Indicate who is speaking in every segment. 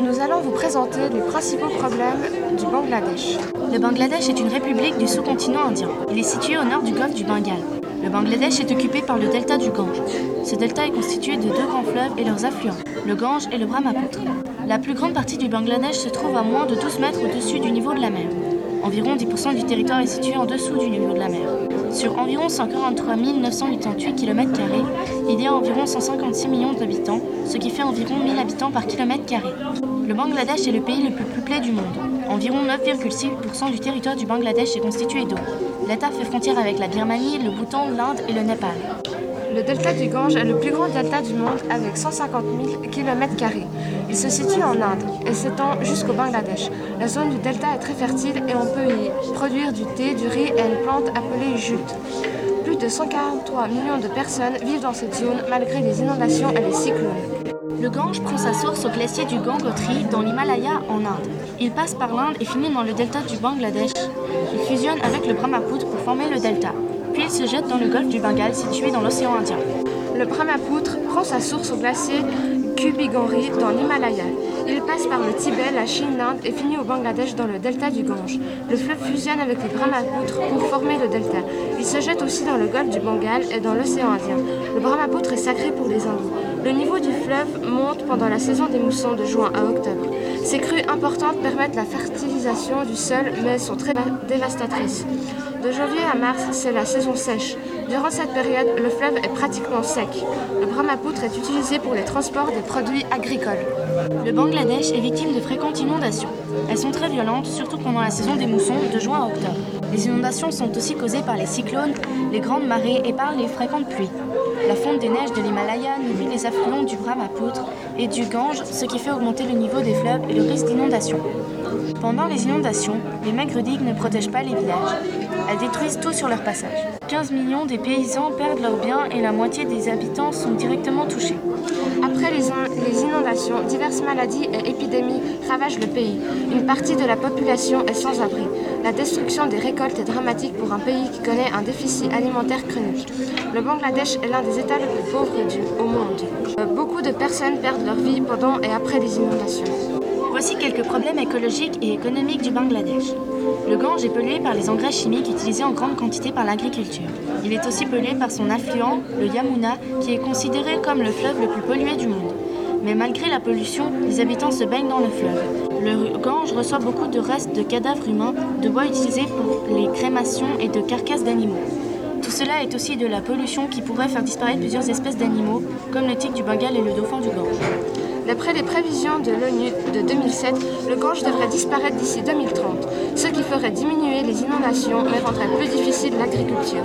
Speaker 1: Nous allons vous présenter les principaux problèmes du Bangladesh.
Speaker 2: Le Bangladesh est une république du sous-continent indien. Il est situé au nord du golfe du Bengale. Le Bangladesh est occupé par le delta du Gange. Ce delta est constitué de deux grands fleuves et leurs affluents, le Gange et le Brahmaputra. La plus grande partie du Bangladesh se trouve à moins de 12 mètres au-dessus du niveau de la mer. Environ 10% du territoire est situé en dessous du niveau de la mer. Sur environ 143 988 km, il y a environ 156 millions d'habitants, ce qui fait environ 1000 habitants par km. Le Bangladesh est le pays le plus peuplé du monde. Environ 9,6% du territoire du Bangladesh est constitué d'eau. L'État fait frontière avec la Birmanie, le Bhoutan, l'Inde et le Népal.
Speaker 1: Le delta du Gange est le plus grand delta du monde avec 150 000 km. Il se situe en Inde et s'étend jusqu'au Bangladesh. La zone du delta est très fertile et on peut y produire du thé, du riz et une plante appelée jute. Plus de 143 millions de personnes vivent dans cette zone malgré les inondations et les cyclones.
Speaker 2: Le Gange prend sa source au glacier du Gangotri dans l'Himalaya en Inde. Il passe par l'Inde et finit dans le delta du Bangladesh. Il fusionne avec le Brahmaputra pour former le delta. Puis il se jette dans le golfe du Bengale situé dans l'océan Indien.
Speaker 1: Le Brahmaputra prend sa source au glacier Kubigori dans l'Himalaya. Il passe par le Tibet, la Chine, l'Inde et finit au Bangladesh dans le delta du Gange. Le fleuve fusionne avec le Brahmaputra pour former le delta. Il se jette aussi dans le golfe du Bengale et dans l'océan Indien. Le Brahmaputra est sacré pour les hindous. Le niveau du fleuve monte pendant la saison des moussons de juin à octobre. Ces crues importantes permettent la fertilisation du sol mais sont très dévastatrices. De janvier à mars, c'est la saison sèche. Durant cette période, le fleuve est pratiquement sec. Le Brahmaputra est utilisé pour les transports des produits agricoles.
Speaker 2: Le Bangladesh est victime de fréquentes inondations. Elles sont très violentes, surtout pendant la saison des moussons de juin à octobre. Les inondations sont aussi causées par les cyclones, les grandes marées et par les fréquentes pluies. La fonte des neiges de l'Himalaya nourrit les affluents du Brahmaputra et du Gange, ce qui fait augmenter le niveau des fleuves et le risque d'inondation. Pendant les inondations, les maigres digues ne protègent pas les villages. Elles détruisent tout sur leur passage. 15 millions des paysans perdent leurs biens et la moitié des habitants sont directement touchés.
Speaker 1: Après les, inondations, diverses maladies et épidémies ravagent le pays. Une partie de la population est sans abri. La destruction des récoltes est dramatique pour un pays qui connaît un déficit alimentaire chronique. Le Bangladesh est l'un des États les plus pauvres du, au monde. Euh, beaucoup de personnes perdent leur vie pendant et après les inondations.
Speaker 2: Voici quelques problèmes écologiques et économiques du Bangladesh. Le Gange est pollué par les engrais chimiques utilisés en grande quantité par l'agriculture. Il est aussi pollué par son affluent, le Yamuna, qui est considéré comme le fleuve le plus pollué du monde. Mais malgré la pollution, les habitants se baignent dans le fleuve. Le Gange reçoit beaucoup de restes de cadavres humains, de bois utilisés pour les crémations et de carcasses d'animaux. Tout cela est aussi de la pollution qui pourrait faire disparaître plusieurs espèces d'animaux, comme le tigre du Bengale et le dauphin du Gange.
Speaker 1: D'après les prévisions de l'ONU de 2007, le Gange devrait disparaître d'ici 2030, ce qui ferait diminuer les inondations mais rendrait plus difficile l'agriculture.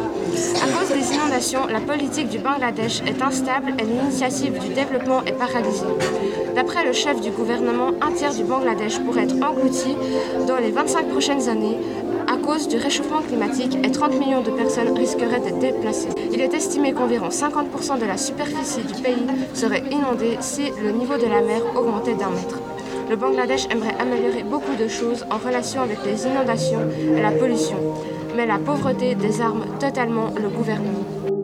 Speaker 1: À cause des inondations, la politique du Bangladesh est instable et l'initiative du développement est paralysée. D'après le chef du gouvernement, un tiers du Bangladesh pourrait être englouti dans les 25 prochaines années cause du réchauffement climatique et 30 millions de personnes risqueraient d'être déplacées. Il est estimé qu'environ 50% de la superficie du pays serait inondée si le niveau de la mer augmentait d'un mètre. Le Bangladesh aimerait améliorer beaucoup de choses en relation avec les inondations et la pollution, mais la pauvreté désarme totalement le gouvernement.